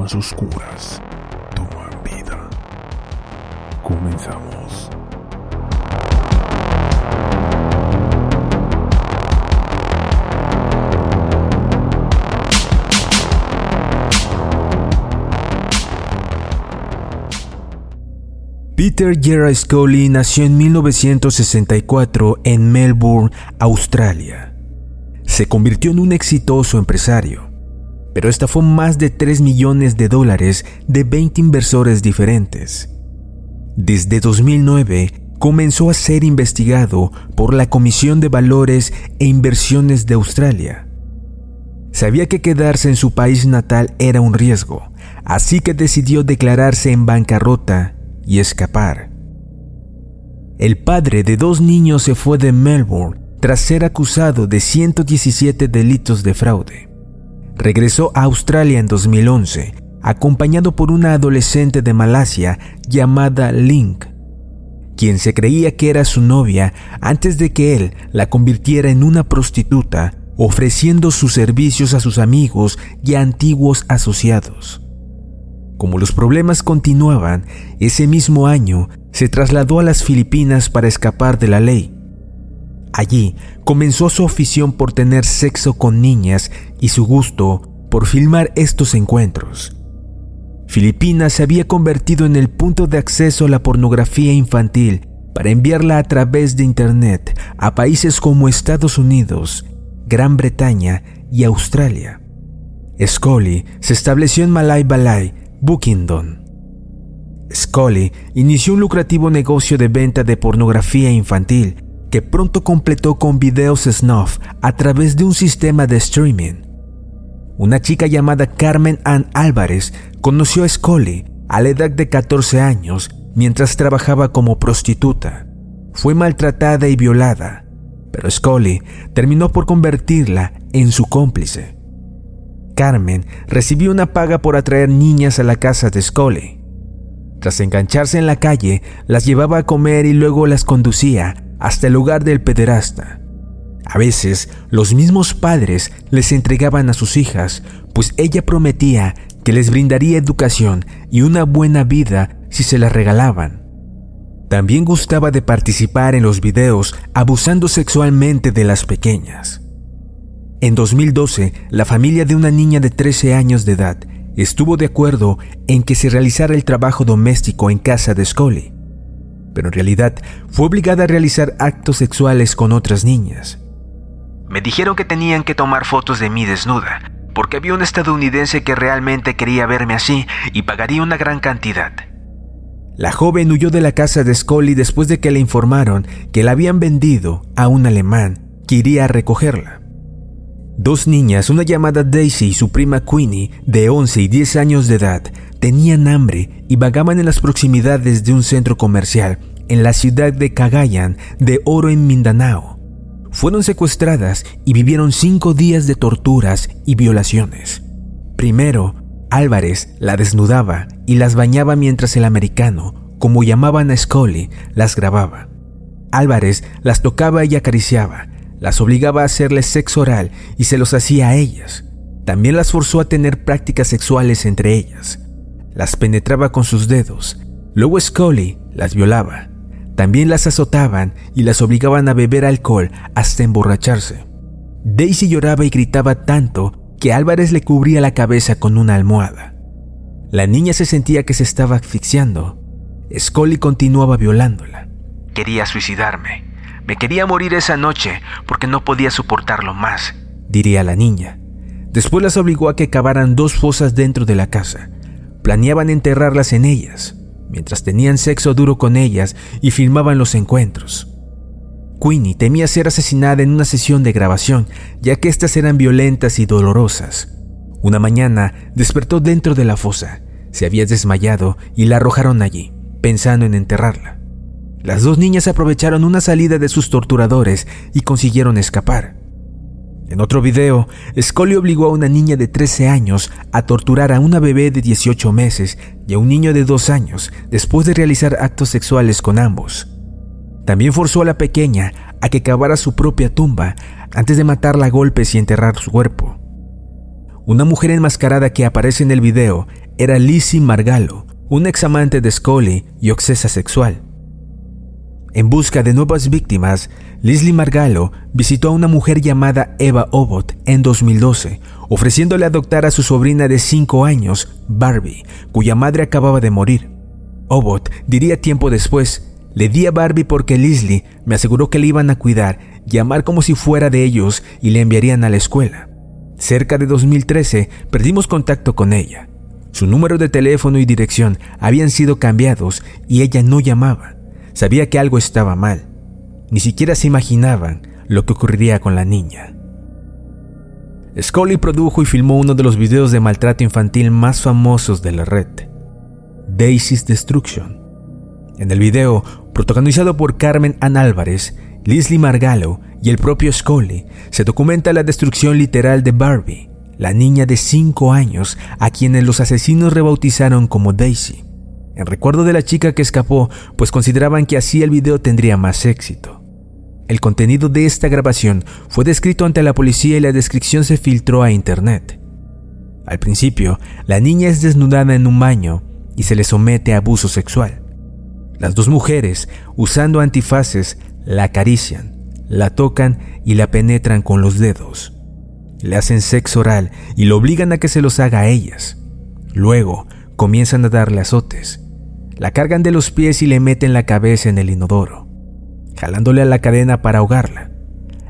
Más oscuras toman vida. Comenzamos. Peter Gerard Scully nació en 1964 en Melbourne, Australia. Se convirtió en un exitoso empresario, pero estafó más de 3 millones de dólares de 20 inversores diferentes. Desde 2009 comenzó a ser investigado por la Comisión de Valores e Inversiones de Australia. Sabía que quedarse en su país natal era un riesgo, así que decidió declararse en bancarrota y escapar. El padre de dos niños se fue de Melbourne tras ser acusado de 117 delitos de fraude. Regresó a Australia en 2011, acompañado por una adolescente de Malasia llamada Link, quien se creía que era su novia antes de que él la convirtiera en una prostituta, ofreciendo sus servicios a sus amigos y antiguos asociados. Como los problemas continuaban, ese mismo año se trasladó a las Filipinas para escapar de la ley. Allí comenzó su afición por tener sexo con niñas y su gusto por filmar estos encuentros. Filipinas se había convertido en el punto de acceso a la pornografía infantil para enviarla a través de Internet a países como Estados Unidos, Gran Bretaña y Australia. Scully se estableció en Malay Balay, Bookington. Scully inició un lucrativo negocio de venta de pornografía infantil que pronto completó con videos snuff a través de un sistema de streaming. Una chica llamada Carmen Ann Álvarez conoció a Scully a la edad de 14 años mientras trabajaba como prostituta. Fue maltratada y violada, pero Scully terminó por convertirla en su cómplice. Carmen recibió una paga por atraer niñas a la casa de Scully. Tras engancharse en la calle, las llevaba a comer y luego las conducía hasta el lugar del pederasta. A veces, los mismos padres les entregaban a sus hijas, pues ella prometía que les brindaría educación y una buena vida si se las regalaban. También gustaba de participar en los videos abusando sexualmente de las pequeñas. En 2012, la familia de una niña de 13 años de edad estuvo de acuerdo en que se realizara el trabajo doméstico en casa de Scully, pero en realidad fue obligada a realizar actos sexuales con otras niñas. Me dijeron que tenían que tomar fotos de mí desnuda, porque había un estadounidense que realmente quería verme así y pagaría una gran cantidad. La joven huyó de la casa de Scully después de que le informaron que la habían vendido a un alemán que iría a recogerla. Dos niñas, una llamada Daisy y su prima Queenie, de 11 y 10 años de edad, tenían hambre y vagaban en las proximidades de un centro comercial en la ciudad de Cagayan de Oro en Mindanao. Fueron secuestradas y vivieron cinco días de torturas y violaciones. Primero, Álvarez la desnudaba y las bañaba mientras el americano, como llamaban a Scully, las grababa. Álvarez las tocaba y acariciaba, las obligaba a hacerles sexo oral y se los hacía a ellas. también las forzó a tener prácticas sexuales entre ellas. Las penetraba con sus dedos. Luego Scully las violaba. También las azotaban y las obligaban a beber alcohol hasta emborracharse. Daisy lloraba y gritaba tanto que Álvarez le cubría la cabeza con una almohada. La niña se sentía que se estaba asfixiando. Scully continuaba violándola. Quería suicidarme. Me quería morir esa noche porque no podía soportarlo más, diría la niña. Después las obligó a que cavaran dos fosas dentro de la casa. Planeaban enterrarlas en ellas, mientras tenían sexo duro con ellas y filmaban los encuentros. Queenie temía ser asesinada en una sesión de grabación, ya que éstas eran violentas y dolorosas. Una mañana despertó dentro de la fosa, se había desmayado y la arrojaron allí, pensando en enterrarla. Las dos niñas aprovecharon una salida de sus torturadores y consiguieron escapar. En otro video, Scully obligó a una niña de 13 años a torturar a una bebé de 18 meses y a un niño de 2 años después de realizar actos sexuales con ambos. También forzó a la pequeña a que cavara su propia tumba antes de matarla a golpes y enterrar su cuerpo. Una mujer enmascarada que aparece en el video era Lizzie Margalo, una examante de Scully y obsesa sexual. En busca de nuevas víctimas, Leslie Margalo visitó a una mujer llamada Eva Obot en 2012, ofreciéndole adoptar a su sobrina de 5 años, Barbie, cuya madre acababa de morir. Obot diría tiempo después, le di a Barbie porque Leslie me aseguró que le iban a cuidar y amar como si fuera de ellos y le enviarían a la escuela. Cerca de 2013 perdimos contacto con ella. Su número de teléfono y dirección habían sido cambiados y ella no llamaba. Sabía que algo estaba mal. Ni siquiera se imaginaban lo que ocurriría con la niña. Scully produjo y filmó uno de los videos de maltrato infantil más famosos de la red, Daisy's Destruction. En el video, protagonizado por Carmen Ann Álvarez, Leslie Margalo y el propio Scully, se documenta la destrucción literal de Barbie, la niña de 5 años a quienes los asesinos rebautizaron como Daisy en recuerdo de la chica que escapó, pues consideraban que así el video tendría más éxito. El contenido de esta grabación fue descrito ante la policía y la descripción se filtró a internet. Al principio, la niña es desnudada en un baño y se le somete a abuso sexual. Las dos mujeres, usando antifaces, la acarician, la tocan y la penetran con los dedos. Le hacen sexo oral y lo obligan a que se los haga a ellas. Luego, comienzan a darle azotes. La cargan de los pies y le meten la cabeza en el inodoro, jalándole a la cadena para ahogarla.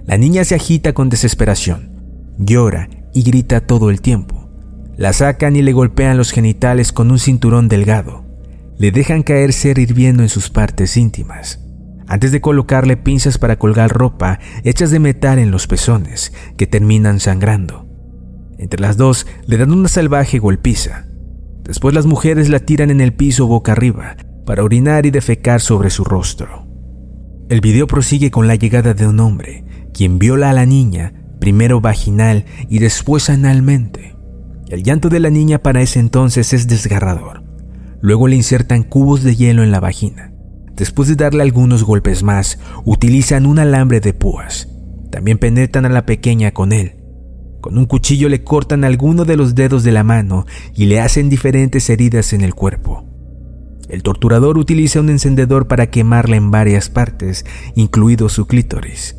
La niña se agita con desesperación, llora y grita todo el tiempo. La sacan y le golpean los genitales con un cinturón delgado. Le dejan caer ser hirviendo en sus partes íntimas. Antes de colocarle pinzas para colgar ropa hechas de metal en los pezones, que terminan sangrando. Entre las dos le dan una salvaje golpiza. Después las mujeres la tiran en el piso boca arriba para orinar y defecar sobre su rostro. El video prosigue con la llegada de un hombre, quien viola a la niña, primero vaginal y después analmente. El llanto de la niña para ese entonces es desgarrador. Luego le insertan cubos de hielo en la vagina. Después de darle algunos golpes más, utilizan un alambre de púas. También penetran a la pequeña con él. Con un cuchillo le cortan alguno de los dedos de la mano y le hacen diferentes heridas en el cuerpo. El torturador utiliza un encendedor para quemarla en varias partes, incluido su clítoris.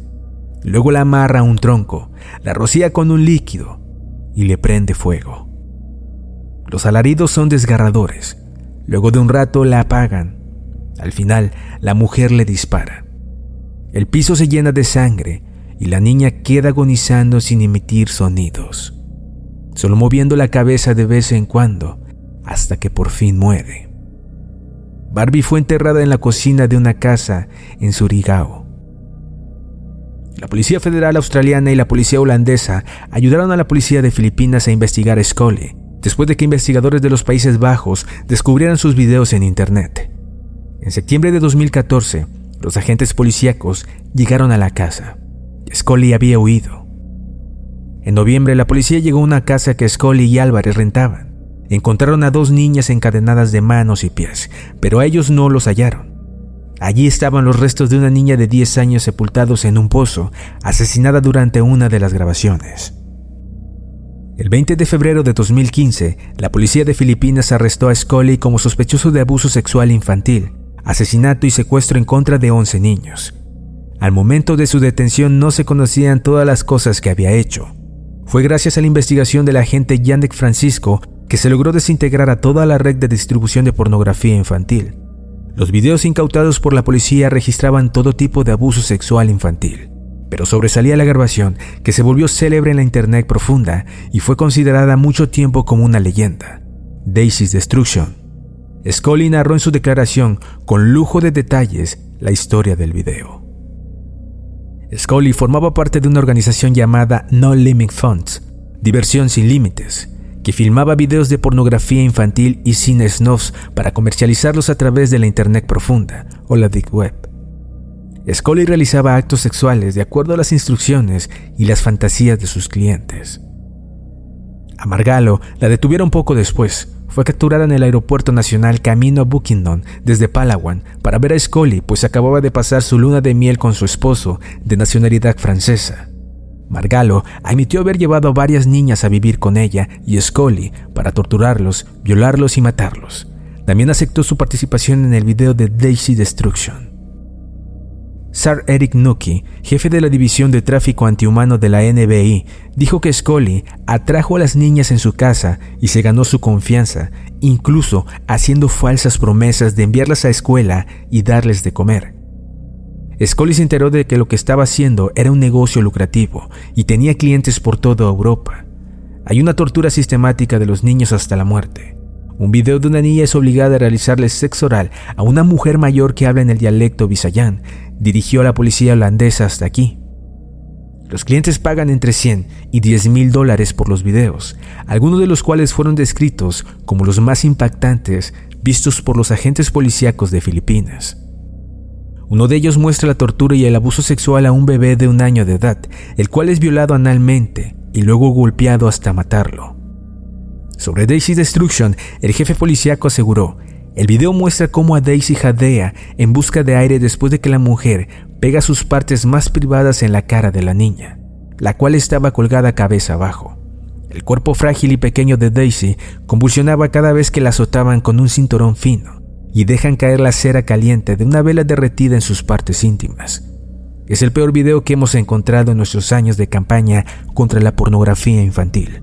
Luego la amarra a un tronco, la rocía con un líquido y le prende fuego. Los alaridos son desgarradores. Luego de un rato la apagan. Al final, la mujer le dispara. El piso se llena de sangre y la niña queda agonizando sin emitir sonidos, solo moviendo la cabeza de vez en cuando hasta que por fin muere. Barbie fue enterrada en la cocina de una casa en Surigao. La Policía Federal Australiana y la Policía Holandesa ayudaron a la Policía de Filipinas a investigar a Scully, después de que investigadores de los Países Bajos descubrieran sus videos en Internet. En septiembre de 2014, los agentes policíacos llegaron a la casa. Scully había huido. En noviembre la policía llegó a una casa que Scully y Álvarez rentaban. Encontraron a dos niñas encadenadas de manos y pies, pero a ellos no los hallaron. Allí estaban los restos de una niña de 10 años sepultados en un pozo, asesinada durante una de las grabaciones. El 20 de febrero de 2015, la policía de Filipinas arrestó a Scully como sospechoso de abuso sexual infantil, asesinato y secuestro en contra de 11 niños. Al momento de su detención no se conocían todas las cosas que había hecho. Fue gracias a la investigación del agente Yannick Francisco que se logró desintegrar a toda la red de distribución de pornografía infantil. Los videos incautados por la policía registraban todo tipo de abuso sexual infantil, pero sobresalía la grabación que se volvió célebre en la Internet profunda y fue considerada mucho tiempo como una leyenda, Daisy's Destruction. Scully narró en su declaración con lujo de detalles la historia del video. Scully formaba parte de una organización llamada No Limit Funds, Diversión sin Límites, que filmaba videos de pornografía infantil y sin snuffs para comercializarlos a través de la Internet profunda o la Deep Web. Scully realizaba actos sexuales de acuerdo a las instrucciones y las fantasías de sus clientes. A Margalo la detuvieron poco después, fue capturada en el aeropuerto nacional camino a Buckington desde Palawan para ver a Scully, pues acababa de pasar su luna de miel con su esposo, de nacionalidad francesa. Margalo admitió haber llevado a varias niñas a vivir con ella y Scully para torturarlos, violarlos y matarlos. También aceptó su participación en el video de Daisy Destruction. Sir Eric Nuki, jefe de la División de Tráfico Antihumano de la NBI, dijo que Scully atrajo a las niñas en su casa y se ganó su confianza, incluso haciendo falsas promesas de enviarlas a escuela y darles de comer. Scully se enteró de que lo que estaba haciendo era un negocio lucrativo y tenía clientes por toda Europa. Hay una tortura sistemática de los niños hasta la muerte. Un video de una niña es obligada a realizarle sexo oral a una mujer mayor que habla en el dialecto bisayán dirigió a la policía holandesa hasta aquí. Los clientes pagan entre 100 y 10 mil dólares por los videos, algunos de los cuales fueron descritos como los más impactantes vistos por los agentes policíacos de Filipinas. Uno de ellos muestra la tortura y el abuso sexual a un bebé de un año de edad, el cual es violado analmente y luego golpeado hasta matarlo. Sobre Daisy Destruction, el jefe policíaco aseguró el video muestra cómo a Daisy jadea en busca de aire después de que la mujer pega sus partes más privadas en la cara de la niña, la cual estaba colgada cabeza abajo. El cuerpo frágil y pequeño de Daisy convulsionaba cada vez que la azotaban con un cinturón fino y dejan caer la cera caliente de una vela derretida en sus partes íntimas. Es el peor video que hemos encontrado en nuestros años de campaña contra la pornografía infantil.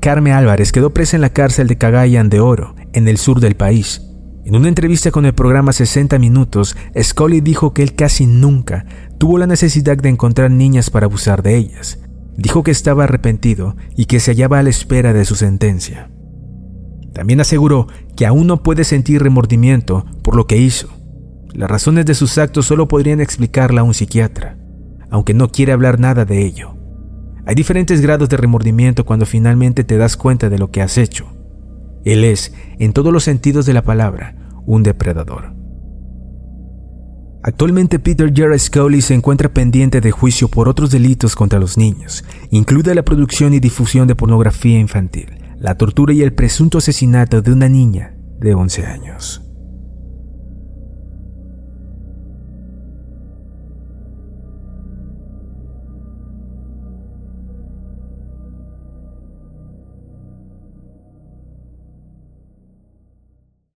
Carmen Álvarez quedó presa en la cárcel de Cagayan de Oro, en el sur del país. En una entrevista con el programa 60 Minutos, Scully dijo que él casi nunca tuvo la necesidad de encontrar niñas para abusar de ellas. Dijo que estaba arrepentido y que se hallaba a la espera de su sentencia. También aseguró que aún no puede sentir remordimiento por lo que hizo. Las razones de sus actos solo podrían explicarla a un psiquiatra, aunque no quiere hablar nada de ello. Hay diferentes grados de remordimiento cuando finalmente te das cuenta de lo que has hecho. Él es, en todos los sentidos de la palabra, un depredador. Actualmente Peter Gerard Scully se encuentra pendiente de juicio por otros delitos contra los niños, incluida la producción y difusión de pornografía infantil, la tortura y el presunto asesinato de una niña de 11 años.